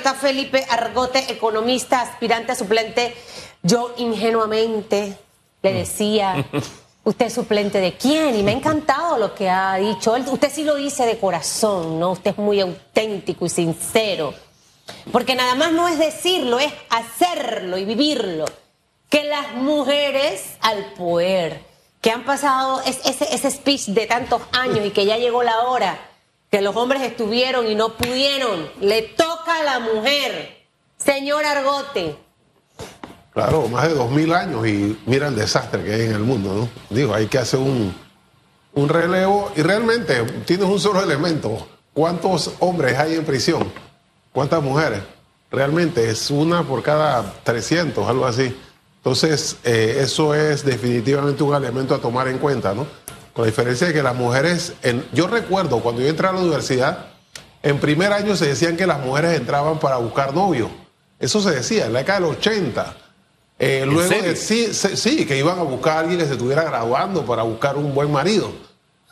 está Felipe Argote, economista, aspirante a suplente. Yo ingenuamente le decía, ¿usted es suplente de quién? Y me ha encantado lo que ha dicho. Usted sí lo dice de corazón, ¿no? Usted es muy auténtico y sincero. Porque nada más no es decirlo, es hacerlo y vivirlo. Que las mujeres al poder, que han pasado ese, ese speech de tantos años y que ya llegó la hora, que los hombres estuvieron y no pudieron, le toca a la mujer. Señor Argote. Claro, más de dos mil años y mira el desastre que hay en el mundo, ¿no? Digo, hay que hacer un, un relevo y realmente tienes un solo elemento. ¿Cuántos hombres hay en prisión? ¿Cuántas mujeres? Realmente es una por cada 300, algo así. Entonces, eh, eso es definitivamente un elemento a tomar en cuenta, ¿no? Con la diferencia de que las mujeres, en, yo recuerdo cuando yo entré a la universidad, en primer año se decían que las mujeres entraban para buscar novio. Eso se decía en la década del 80. Eh, luego sí, sí, que iban a buscar a alguien que se estuviera graduando para buscar un buen marido.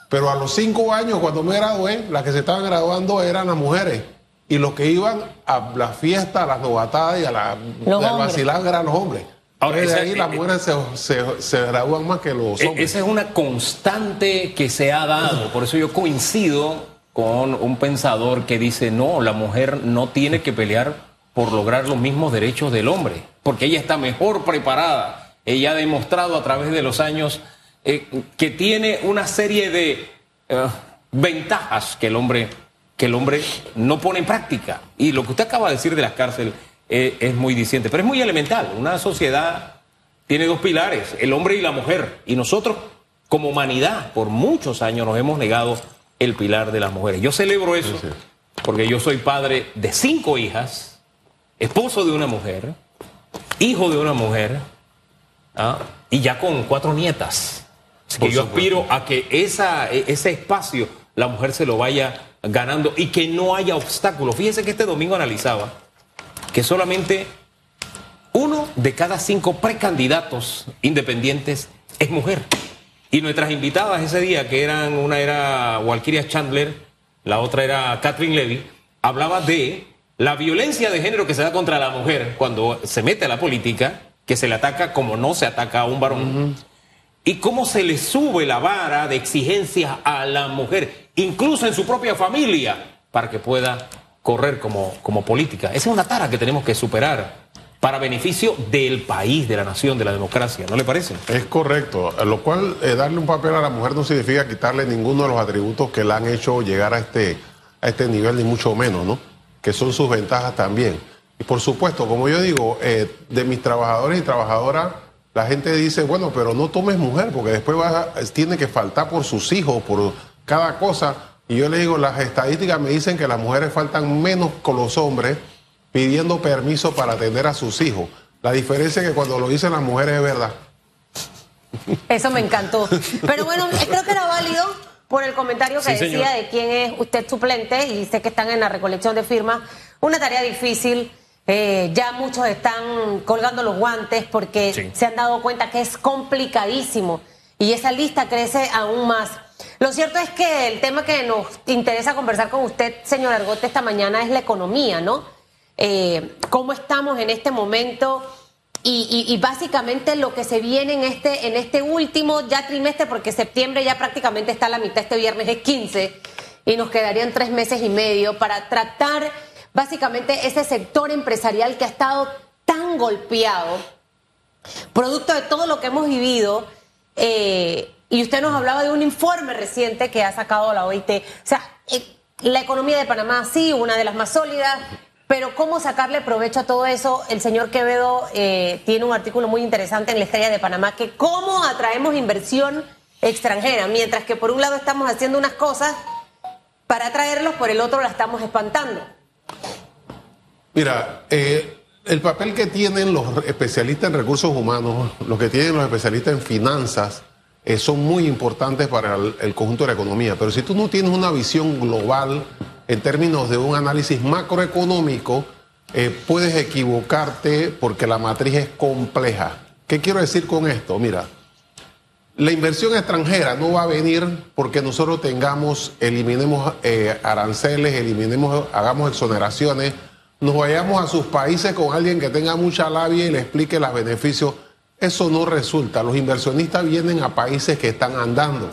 Pero a los cinco años, cuando me gradué, las que se estaban graduando eran las mujeres. Y los que iban a la fiesta, a las novatadas y a la, vacilar eran los hombres. Ahora, de ahí las mujeres se, gradúan más que los e, hombres. Esa es una constante que se ha dado. Por eso yo coincido con un pensador que dice, no, la mujer no tiene que pelear por lograr los mismos derechos del hombre, porque ella está mejor preparada. Ella ha demostrado a través de los años eh, que tiene una serie de eh, ventajas que el hombre que el hombre no pone en práctica. Y lo que usted acaba de decir de las cárceles es muy diciente, pero es muy elemental. Una sociedad tiene dos pilares, el hombre y la mujer. Y nosotros, como humanidad, por muchos años nos hemos negado el pilar de las mujeres. Yo celebro eso porque yo soy padre de cinco hijas, esposo de una mujer, hijo de una mujer, ¿ah? y ya con cuatro nietas. Así que yo aspiro a que esa, e, ese espacio la mujer se lo vaya ganando y que no haya obstáculos. Fíjese que este domingo analizaba que solamente uno de cada cinco precandidatos independientes es mujer. Y nuestras invitadas ese día, que eran, una era Walkiria Chandler, la otra era Catherine Levy, hablaba de la violencia de género que se da contra la mujer cuando se mete a la política, que se le ataca como no se ataca a un varón, y cómo se le sube la vara de exigencia a la mujer incluso en su propia familia, para que pueda correr como, como política. Esa es una tara que tenemos que superar para beneficio del país, de la nación, de la democracia, ¿no le parece? Es correcto, lo cual eh, darle un papel a la mujer no significa quitarle ninguno de los atributos que la han hecho llegar a este, a este nivel, ni mucho menos, ¿no? Que son sus ventajas también. Y por supuesto, como yo digo, eh, de mis trabajadores y trabajadoras, la gente dice, bueno, pero no tomes mujer, porque después tiene que faltar por sus hijos, por cada cosa. Y yo le digo, las estadísticas me dicen que las mujeres faltan menos con los hombres pidiendo permiso para atender a sus hijos. La diferencia es que cuando lo dicen las mujeres es verdad. Eso me encantó. Pero bueno, creo que era válido por el comentario que decía de quién es usted suplente y sé que están en la recolección de firmas. Una tarea difícil. Eh, ya muchos están colgando los guantes porque se han dado cuenta que es complicadísimo y esa lista crece aún más. Lo cierto es que el tema que nos interesa conversar con usted, señor Argote, esta mañana es la economía, ¿no? Eh, ¿Cómo estamos en este momento? Y, básicamente lo que se viene en este, en este último ya trimestre, porque septiembre ya prácticamente está a la mitad, este viernes es 15, y nos quedarían tres meses y medio para tratar básicamente ese sector empresarial que ha estado tan golpeado, producto de todo lo que hemos vivido. Eh, y usted nos hablaba de un informe reciente que ha sacado la OIT. O sea, eh, la economía de Panamá sí, una de las más sólidas, pero ¿cómo sacarle provecho a todo eso? El señor Quevedo eh, tiene un artículo muy interesante en la Estrella de Panamá que cómo atraemos inversión extranjera, mientras que por un lado estamos haciendo unas cosas para atraerlos, por el otro la estamos espantando. Mira, eh, el papel que tienen los especialistas en recursos humanos, los que tienen los especialistas en finanzas, eh, son muy importantes para el, conjunto de la economía. Pero si tú no tienes una visión global en términos de un análisis macroeconómico, eh, puedes equivocarte porque la matriz es compleja. ¿Qué quiero decir con esto? Mira, la inversión extranjera no va a venir porque nosotros tengamos, eliminemos eh, aranceles, eliminemos, hagamos exoneraciones nos vayamos a sus países con alguien que tenga mucha labia y le explique los beneficios. Eso no resulta. Los inversionistas vienen a países que están andando.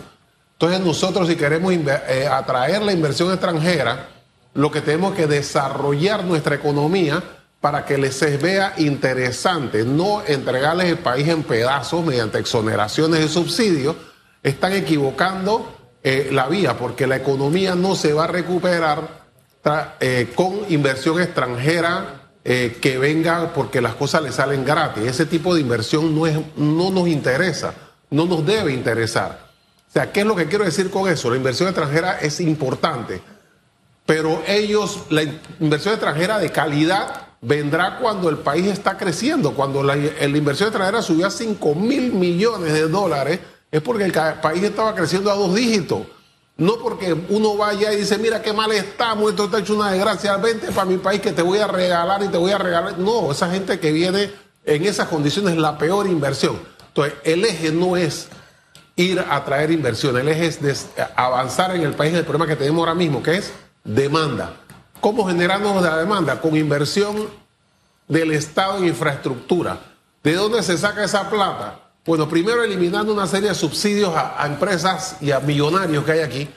Entonces nosotros si queremos eh, atraer la inversión extranjera, lo que tenemos que desarrollar nuestra economía para que les vea interesante, no entregarles el país en pedazos mediante exoneraciones de subsidios, están equivocando eh, la vía, porque la economía no se va a recuperar eh, con inversión extranjera que venga porque las cosas le salen gratis. Ese tipo de inversión no, es, no nos interesa, no nos debe interesar. O sea, ¿qué es lo que quiero decir con eso? La inversión extranjera es importante, pero ellos, la inversión extranjera de calidad vendrá cuando el país está creciendo. Cuando la, inversión extranjera subió a 5 mil millones de dólares, es porque el país estaba creciendo a dos dígitos. No porque uno vaya y dice, mira qué mal estamos, esto está hecho una desgracia, vente para mi país que te voy a regalar y te voy a regalar. No, esa gente que viene en esas condiciones es la peor inversión. Entonces, el eje no es ir a traer inversión. El eje es avanzar en el país el problema que tenemos ahora mismo, que es demanda. ¿Cómo generamos la demanda? Con inversión del Estado en infraestructura. ¿De dónde se saca esa plata? Bueno, primero eliminando una serie de subsidios a empresas y a millonarios que hay aquí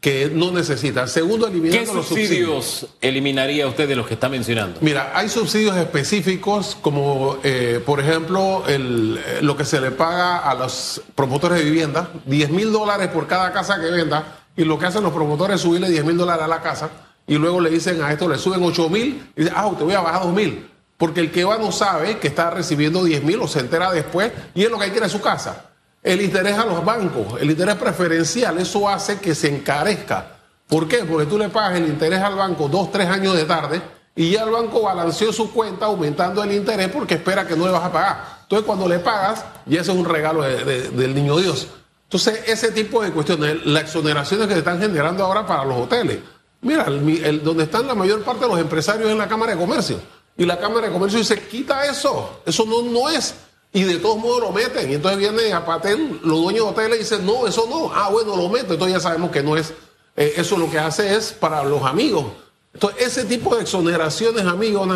que no necesitan. Segundo, eliminando los subsidios. eliminaría usted de los que está mencionando? Mira, hay subsidios específicos como, eh, por ejemplo, el, eh, lo que se le paga a los promotores de vivienda, 10 mil dólares por cada casa que venda, y lo que hacen los promotores es subirle 10 mil dólares a la casa, y luego le dicen a esto, le suben 8 mil, y dicen, ah, te voy a bajar 2 mil. Porque el que va no sabe que está recibiendo 10 mil o se entera después, y es lo que hay que ir a su casa el interés a los bancos, el interés preferencial, eso hace que se encarezca. ¿Por qué? Porque tú le pagas el interés al banco dos, tres años de tarde y ya el banco balanceó su cuenta aumentando el interés porque espera que no le vas a pagar. Entonces cuando le pagas, ya eso es un regalo del niño Dios. Entonces ese tipo de cuestiones, las exoneraciones que se están generando ahora para los hoteles. Mira, donde están la mayor parte de los empresarios en la Cámara de Comercio. Y la Cámara de Comercio dice, quita eso, eso no, no es y de todos modos lo meten. Y entonces viene a Patel, los dueños de hoteles, y dicen, no, eso no. Ah, bueno, lo meto. Entonces ya sabemos que no es. Eh, eso lo que hace es para los amigos. Entonces, ese tipo de exoneraciones, amigos,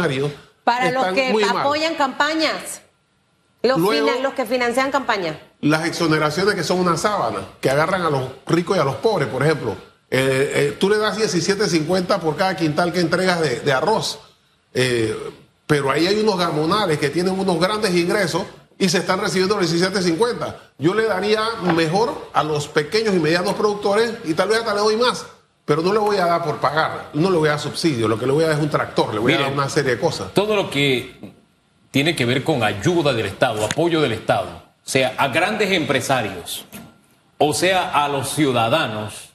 Para los que apoyan campañas. Los, los que financian campañas. Las exoneraciones que son una sábana, que agarran a los ricos y a los pobres, por ejemplo. Eh, eh, tú le das 17.50 por cada quintal que entregas de, de arroz. Pero ahí hay unos gamonales que tienen unos grandes ingresos y se están recibiendo los 17.50. Yo le daría mejor a los pequeños y medianos productores y tal vez hasta le doy más, pero no le voy a dar por pagar, no le voy a dar subsidio, lo que le voy a dar es un tractor, le voy a dar una serie de cosas. Todo lo que tiene que ver con ayuda del Estado, apoyo del Estado, sea a grandes empresarios o sea a los ciudadanos,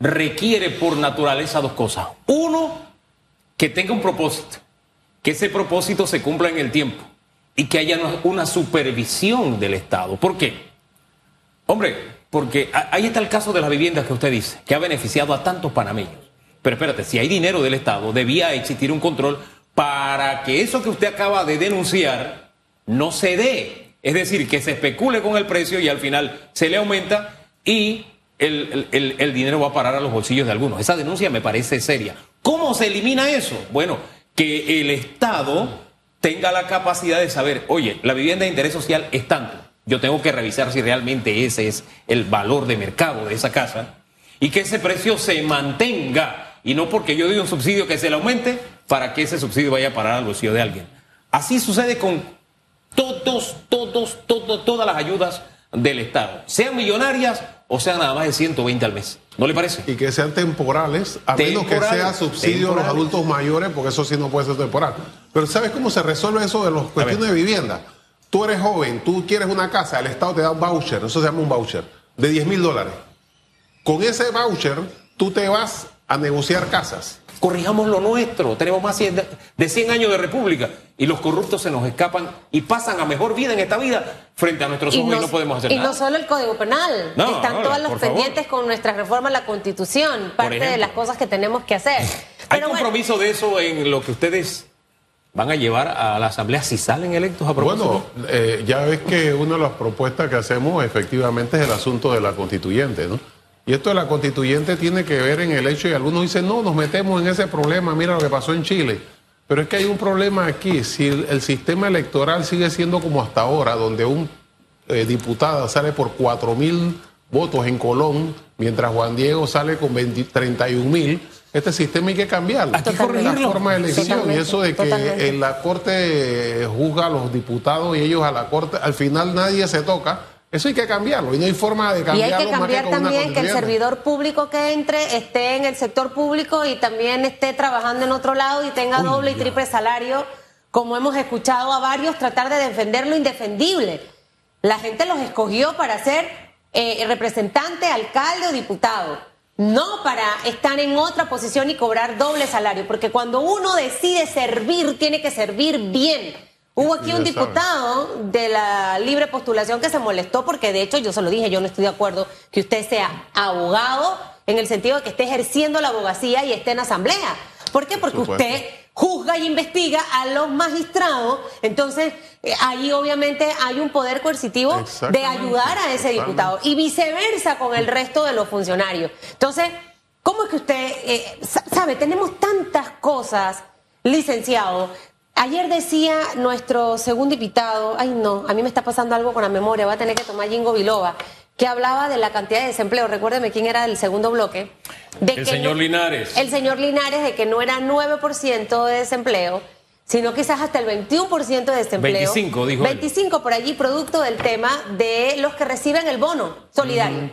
requiere por naturaleza dos cosas. Uno, que tenga un propósito, que ese propósito se cumpla en el tiempo y que haya una supervisión del Estado. ¿Por qué? Hombre, porque ahí está el caso de las viviendas que usted dice, que ha beneficiado a tantos panameños. Pero espérate, si hay dinero del Estado, debía existir un control para que eso que usted acaba de denunciar no se dé. Es decir, que se especule con el precio y al final se le aumenta y el, el, dinero va a parar a los bolsillos de algunos. Esa denuncia me parece seria. ¿Cómo se elimina eso? Bueno, que el Estado tenga la capacidad de saber, oye, la vivienda de interés social es tanto. Yo tengo que revisar si realmente ese es el valor de mercado de esa casa y que ese precio se mantenga y no porque yo doy un subsidio que se le aumente para que ese subsidio vaya a parar al bolsillo de alguien. Así sucede con todos, todos, todos, todas las ayudas del Estado, sean millonarias o sean nada más de 120 al mes. ¿No le parece? Y que sean temporales, a menos que sea subsidio a los adultos mayores, porque eso sí no puede ser temporal. Pero ¿sabes cómo se resuelve eso de las cuestiones de vivienda? Tú eres joven, tú quieres una casa, el Estado te da un voucher, eso se llama un voucher, de 10 mil dólares. Con ese voucher, tú te vas a negociar casas corrijamos lo nuestro. Tenemos más de 100 años de república y los corruptos se nos escapan y pasan a mejor vida en esta vida frente a nuestros ojos y no, podemos hacer nada. Y no solo el Código Penal, están todos los pendientes con nuestra reforma a la Constitución, parte de las cosas que tenemos que hacer. ¿Hay compromiso de eso en lo que ustedes van a llevar a la Asamblea si salen electos a propósito? Bueno, eh, ya ves que una de las propuestas que hacemos efectivamente es el asunto de la constituyente, ¿no? Y esto de la constituyente tiene que ver en el hecho, y algunos dicen, no, nos metemos en ese problema, mira lo que pasó en Chile. Pero es que hay un problema aquí. Si el, sistema electoral sigue siendo como hasta ahora, donde un eh, diputado sale por 4 mil votos en Colón, mientras Juan Diego sale con 31 mil, este sistema hay que cambiarlo. Hay que la forma de elección y eso de que en la Corte juzga a los diputados y ellos a la Corte, al final nadie se toca. Eso hay que cambiarlo y no hay forma de cambiarlo. Y hay que cambiar también que el servidor público que entre esté en el sector público y también esté trabajando en otro lado y tenga doble y triple salario, como hemos escuchado a varios tratar de defender lo indefendible. La gente los escogió para ser eh, representante, alcalde o diputado, no para estar en otra posición y cobrar doble salario, porque cuando uno decide servir, tiene que servir bien Hubo aquí un diputado de la libre postulación que se molestó porque de hecho yo se lo dije, yo no estoy de acuerdo que usted sea abogado en el sentido de que esté ejerciendo la abogacía y esté en asamblea. ¿Por qué? Porque usted juzga y investiga a los magistrados, entonces eh, ahí obviamente hay un poder coercitivo de ayudar a ese diputado y viceversa con el resto de los funcionarios. Entonces, ¿cómo es que usted eh, sabe? Tenemos tantas cosas, licenciado, Ayer decía nuestro segundo invitado, ay no, a mí me está pasando algo con la memoria, voy a tener que tomar Jingo Biloba, que hablaba de la cantidad de desempleo. Recuérdeme quién era el segundo bloque. De el señor Linares. El señor Linares, de que no era 9% de desempleo, sino quizás hasta el 21% de desempleo. 25, dijo 25 por allí, producto del tema de los que reciben el bono solidario.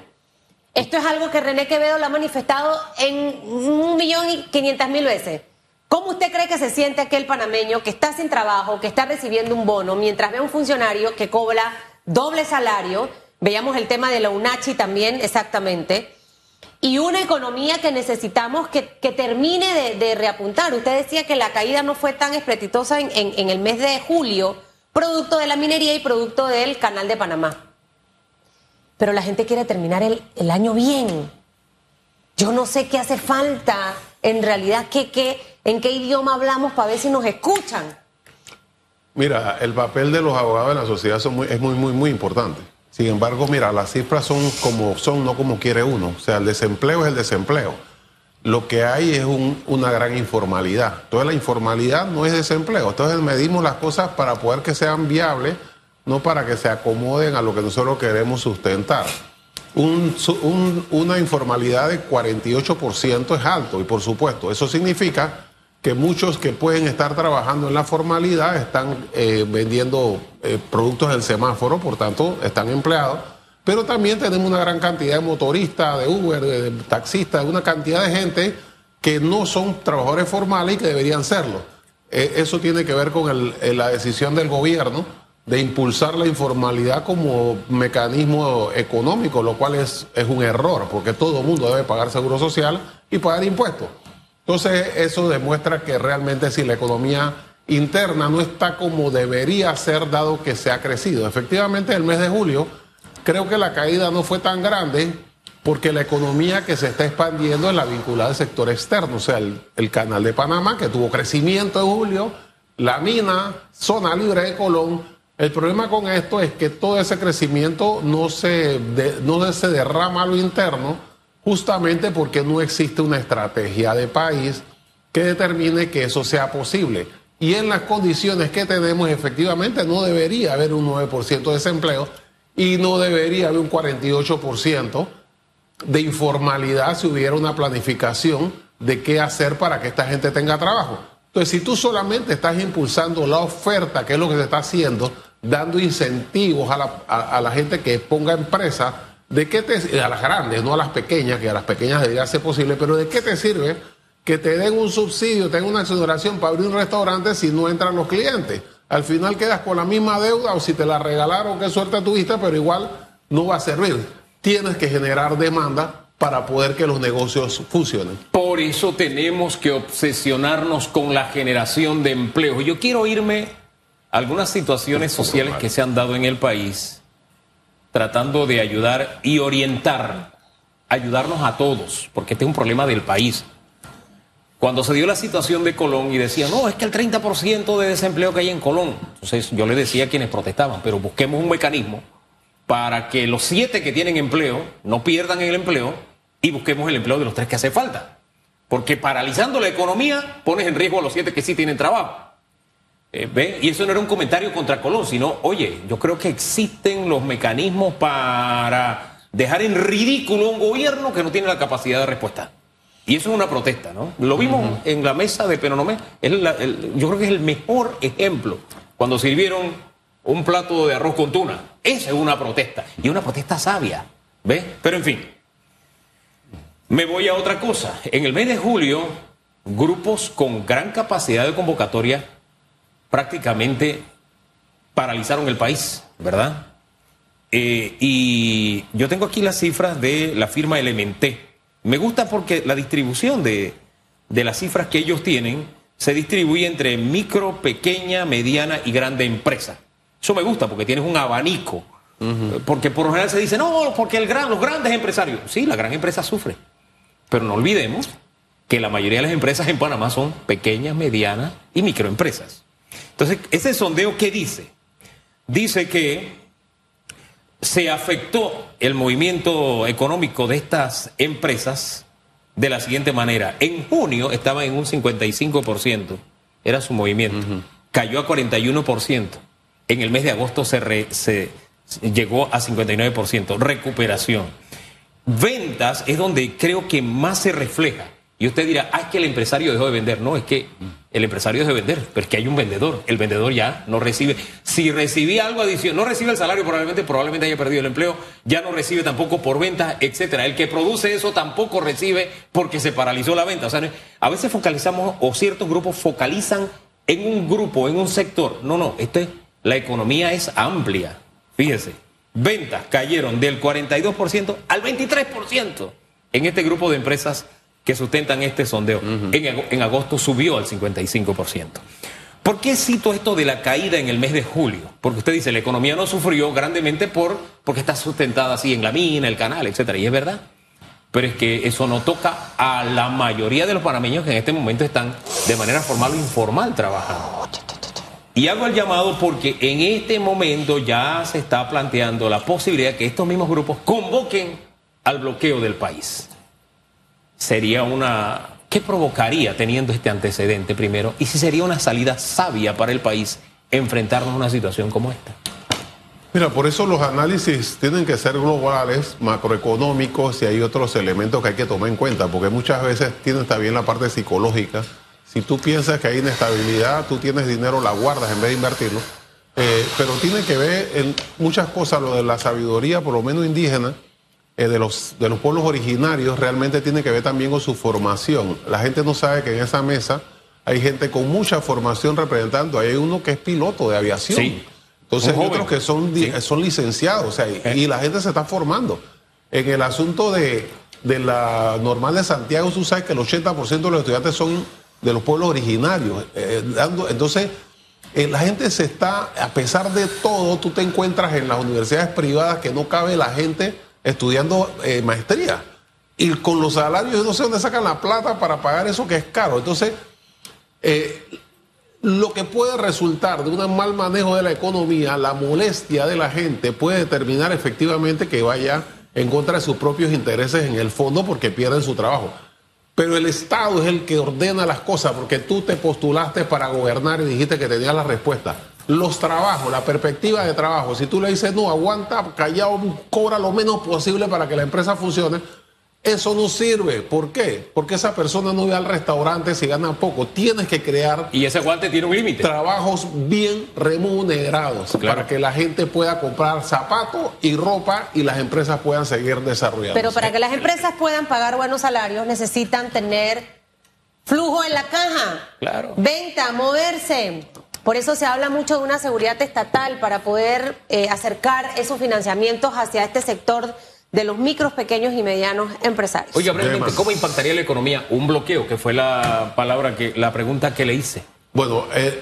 Esto es algo que René Quevedo lo ha manifestado en un millón y quinientas mil veces. ¿Cómo usted cree que se siente aquel panameño que está sin trabajo, que está recibiendo un bono, mientras ve a un funcionario que cobra doble salario? Veíamos el tema de la UNACHI también, exactamente. Y una economía que necesitamos que, termine de, reapuntar. Usted decía que la caída no fue tan espretitosa en, el mes de julio, producto de la minería y producto del canal de Panamá. Pero la gente quiere terminar el, el año bien. Yo no sé qué hace falta en realidad, ¿qué, qué, en qué idioma hablamos para ver si nos escuchan? Mira, el papel de los abogados en la sociedad es muy, muy, muy importante. Sin embargo, mira, las cifras son como son, no como quiere uno. O sea, el desempleo es el desempleo. Lo que hay es una gran informalidad. Toda la informalidad no es desempleo. Entonces medimos las cosas para poder que sean viables, no para que se acomoden a lo que nosotros queremos sustentar una informalidad de 48% es alto y por supuesto eso significa que muchos que pueden estar trabajando en la formalidad están eh, vendiendo eh, productos del semáforo, por tanto están empleados, pero también tenemos una gran cantidad de motoristas, de Uber, de, taxistas, una cantidad de gente que no son trabajadores formales y que deberían serlo. Eh, eso tiene que ver con la decisión del gobierno de impulsar la informalidad como mecanismo económico, lo cual es, es un error, porque todo el mundo debe pagar seguro social y pagar impuestos. Entonces, eso demuestra que realmente si la economía interna no está como debería ser, dado que se ha crecido. Efectivamente, el mes de julio, creo que la caída no fue tan grande, porque la economía que se está expandiendo es la vinculada al sector externo, o sea, el, canal de Panamá, que tuvo crecimiento en julio, la mina, zona libre de Colón, el problema con esto es que todo ese crecimiento no se, no se derrama a lo interno justamente porque no existe una estrategia de país que determine que eso sea posible. Y en las condiciones que tenemos, efectivamente, no debería haber un 9% de desempleo y no debería haber un 48% de informalidad si hubiera una planificación de qué hacer para que esta gente tenga trabajo. Entonces, si tú solamente estás impulsando la oferta, que es lo que se está haciendo, dando incentivos a la, gente que ponga empresas, ¿de qué te, a las grandes, no a las pequeñas, que a las pequeñas debería ser posible, pero ¿de qué te sirve que te den un subsidio, te den una exoneración para abrir un restaurante si no entran los clientes? Al final quedas con la misma deuda o si te la regalaron, qué suerte tuviste, pero igual no va a servir. Tienes que generar demanda para poder que los negocios funcionen. Por eso tenemos que obsesionarnos con la generación de empleo. Yo quiero irme algunas situaciones sociales que se han dado en el país, tratando de ayudar y orientar, ayudarnos a todos, porque este es un problema del país. Cuando se dio la situación de Colón y decía, no, es que el 30% de desempleo que hay en Colón, entonces yo le decía a quienes protestaban, pero busquemos un mecanismo para que los siete que tienen empleo no pierdan el empleo y busquemos el empleo de los tres que hace falta. Porque paralizando la economía pones en riesgo a los siete que sí tienen trabajo. Eh, ¿ve? Y eso no era un comentario contra Colón, sino, oye, yo creo que existen los mecanismos para dejar en ridículo un gobierno que no tiene la capacidad de respuesta. Y eso es una protesta, ¿no? Lo vimos en la mesa de Penonomé. yo creo que es el mejor ejemplo cuando sirvieron un plato de arroz con tuna. Esa es una protesta. Y una protesta sabia. ¿Ves? Pero en fin. Me voy a otra cosa. En el mes de julio, grupos con gran capacidad de convocatoria prácticamente paralizaron el país, ¿verdad? Eh, y yo tengo aquí las cifras de la firma Elementé. Me gusta porque la distribución de, de las cifras que ellos tienen se distribuye entre micro, pequeña, mediana y grande empresa. Eso me gusta porque tienes un abanico. Porque por lo general se dice, no, porque el gran, los grandes empresarios. Sí, la gran empresa sufre. Pero no olvidemos que la mayoría de las empresas en Panamá son pequeñas, medianas y microempresas. Entonces, ese sondeo, ¿qué dice? Dice que se afectó el movimiento económico de estas empresas de la siguiente manera. En junio estaba en un 55%, era su movimiento. Cayó a 41%. En el mes de agosto se, se llegó a 59%. Recuperación. Ventas es donde creo que más se refleja. Y usted dirá, ah, es que el empresario dejó de vender. No, es que el empresario dejó de vender, pero es que hay un vendedor. El vendedor ya no recibe. Si recibía algo adicional, no recibe el salario probablemente, probablemente haya perdido el empleo, ya no recibe tampoco por ventas, etcétera. El que produce eso tampoco recibe porque se paralizó la venta. O sea, a veces focalizamos, o ciertos grupos focalizan en un grupo, en un sector. No, no, este, la economía es amplia. Fíjese, ventas cayeron del 42% al 23% en este grupo de empresas que sustentan este sondeo. en, agosto subió al 55%. ¿Por qué cito esto de la caída en el mes de julio? Porque usted dice, la economía no sufrió grandemente por, porque está sustentada así en la mina, el canal, etcétera. Y es verdad. Pero es que eso no toca a la mayoría de los panameños que en este momento están de manera formal o informal trabajando. Y hago el llamado porque en este momento ya se está planteando la posibilidad de que estos mismos grupos convoquen al bloqueo del país sería una... ¿Qué provocaría teniendo este antecedente primero? Y si sería una salida sabia para el país enfrentarnos a una situación como esta. Mira, por eso los análisis tienen que ser globales, macroeconómicos y hay otros elementos que hay que tomar en cuenta, porque muchas veces tiene también la parte psicológica. Si tú piensas que hay inestabilidad, tú tienes dinero, la guardas en vez de invertirlo. Eh, pero tiene que ver en muchas cosas lo de la sabiduría, por lo menos indígena, eh, de, los, de los pueblos originarios realmente tiene que ver también con su formación. La gente no sabe que en esa mesa hay gente con mucha formación representando. Hay uno que es piloto de aviación. Entonces hay otros que son, son licenciados. O sea, y, la gente se está formando. En el asunto de, la normal de Santiago, tú sabes que el 80% de los estudiantes son de los pueblos originarios. Eh, dando, entonces, eh, la gente se está, a pesar de todo, tú te encuentras en las universidades privadas que no cabe la gente estudiando eh, maestría. Y con los salarios, no sé dónde sacan la plata para pagar eso que es caro. Entonces, eh, lo que puede resultar de un mal manejo de la economía, la molestia de la gente, puede determinar efectivamente que vaya en contra de sus propios intereses en el fondo porque pierden su trabajo. Pero el Estado es el que ordena las cosas porque tú te postulaste para gobernar y dijiste que tenías la respuesta los trabajos, la perspectiva de trabajo. Si tú le dices, no, aguanta, callado, cobra lo menos posible para que la empresa funcione, eso no sirve. ¿Por qué? Porque esa persona no ve al restaurante si gana poco. Tienes que crear. Y ese aguante tiene un límite. Trabajos bien remunerados para que la gente pueda comprar zapatos y ropa y las empresas puedan seguir desarrollando. Pero para que las empresas puedan pagar buenos salarios necesitan tener flujo en la caja. Claro. Venta, moverse. Por eso se habla mucho de una seguridad estatal para poder eh, acercar esos financiamientos hacia este sector de los micros, pequeños y medianos empresarios. Oiga, brevemente, ¿cómo impactaría la economía un bloqueo? Que fue la palabra que, la pregunta que le hice. Bueno, eh,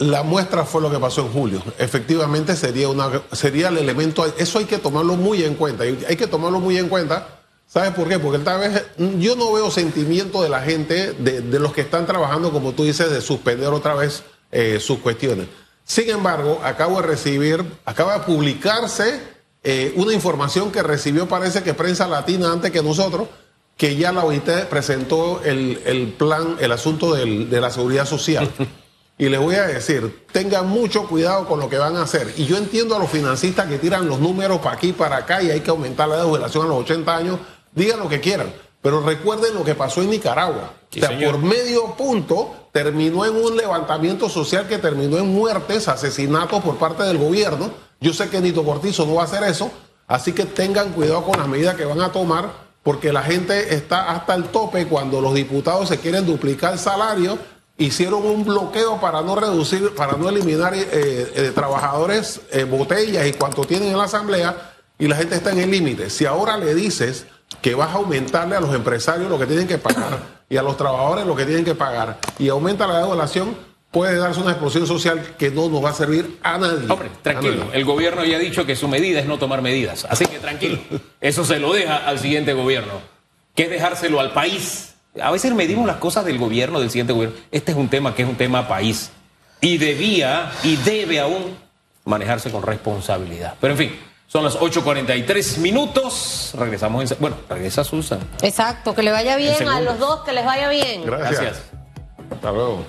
la muestra fue lo que pasó en julio. Efectivamente sería una sería el elemento, eso hay que tomarlo muy en cuenta. Hay que tomarlo muy en cuenta. ¿Sabes por qué? Porque tal vez yo no veo sentimiento de la gente, de, de los que están trabajando, como tú dices, de suspender otra vez eh, sus cuestiones. Sin embargo, acabo de recibir, acaba de publicarse eh, una información que recibió, parece que prensa latina antes que nosotros, que ya la OIT presentó el, plan, el asunto de la seguridad social. Y les voy a decir, tengan mucho cuidado con lo que van a hacer. Y yo entiendo a los financistas que tiran los números para aquí, para acá, y hay que aumentar la jubilación a los 80 años. Digan lo que quieran. Pero recuerden lo que pasó en Nicaragua. o sea, por medio punto terminó en un levantamiento social que terminó en muertes, asesinatos por parte del gobierno. Yo sé que Nito Cortizo no va a hacer eso, así que tengan cuidado con las medidas que van a tomar, porque la gente está hasta el tope cuando los diputados se quieren duplicar el salario hicieron un bloqueo para no reducir, para no eliminar eh, eh, trabajadores, eh, botellas y cuanto tienen en la asamblea, y la gente está en el límite. Si ahora le dices que vas a aumentarle a los empresarios lo que tienen que pagar y a los trabajadores lo que tienen que pagar y aumenta la devaluación, puede darse una explosión social que no nos va a servir a nadie. Hombre, tranquilo. El gobierno ya ha dicho que su medida es no tomar medidas. Así que tranquilo. Eso se lo deja al siguiente gobierno. Que es dejárselo al país a veces medimos las cosas del gobierno, del siguiente gobierno. Este es un tema que es un tema país. Y debía y debe aún manejarse con responsabilidad. Pero en fin, son las 8.43 minutos. Regresamos en... Bueno, regresa Susan. Exacto, que le vaya bien a los dos, que les vaya bien. Gracias. Hasta luego.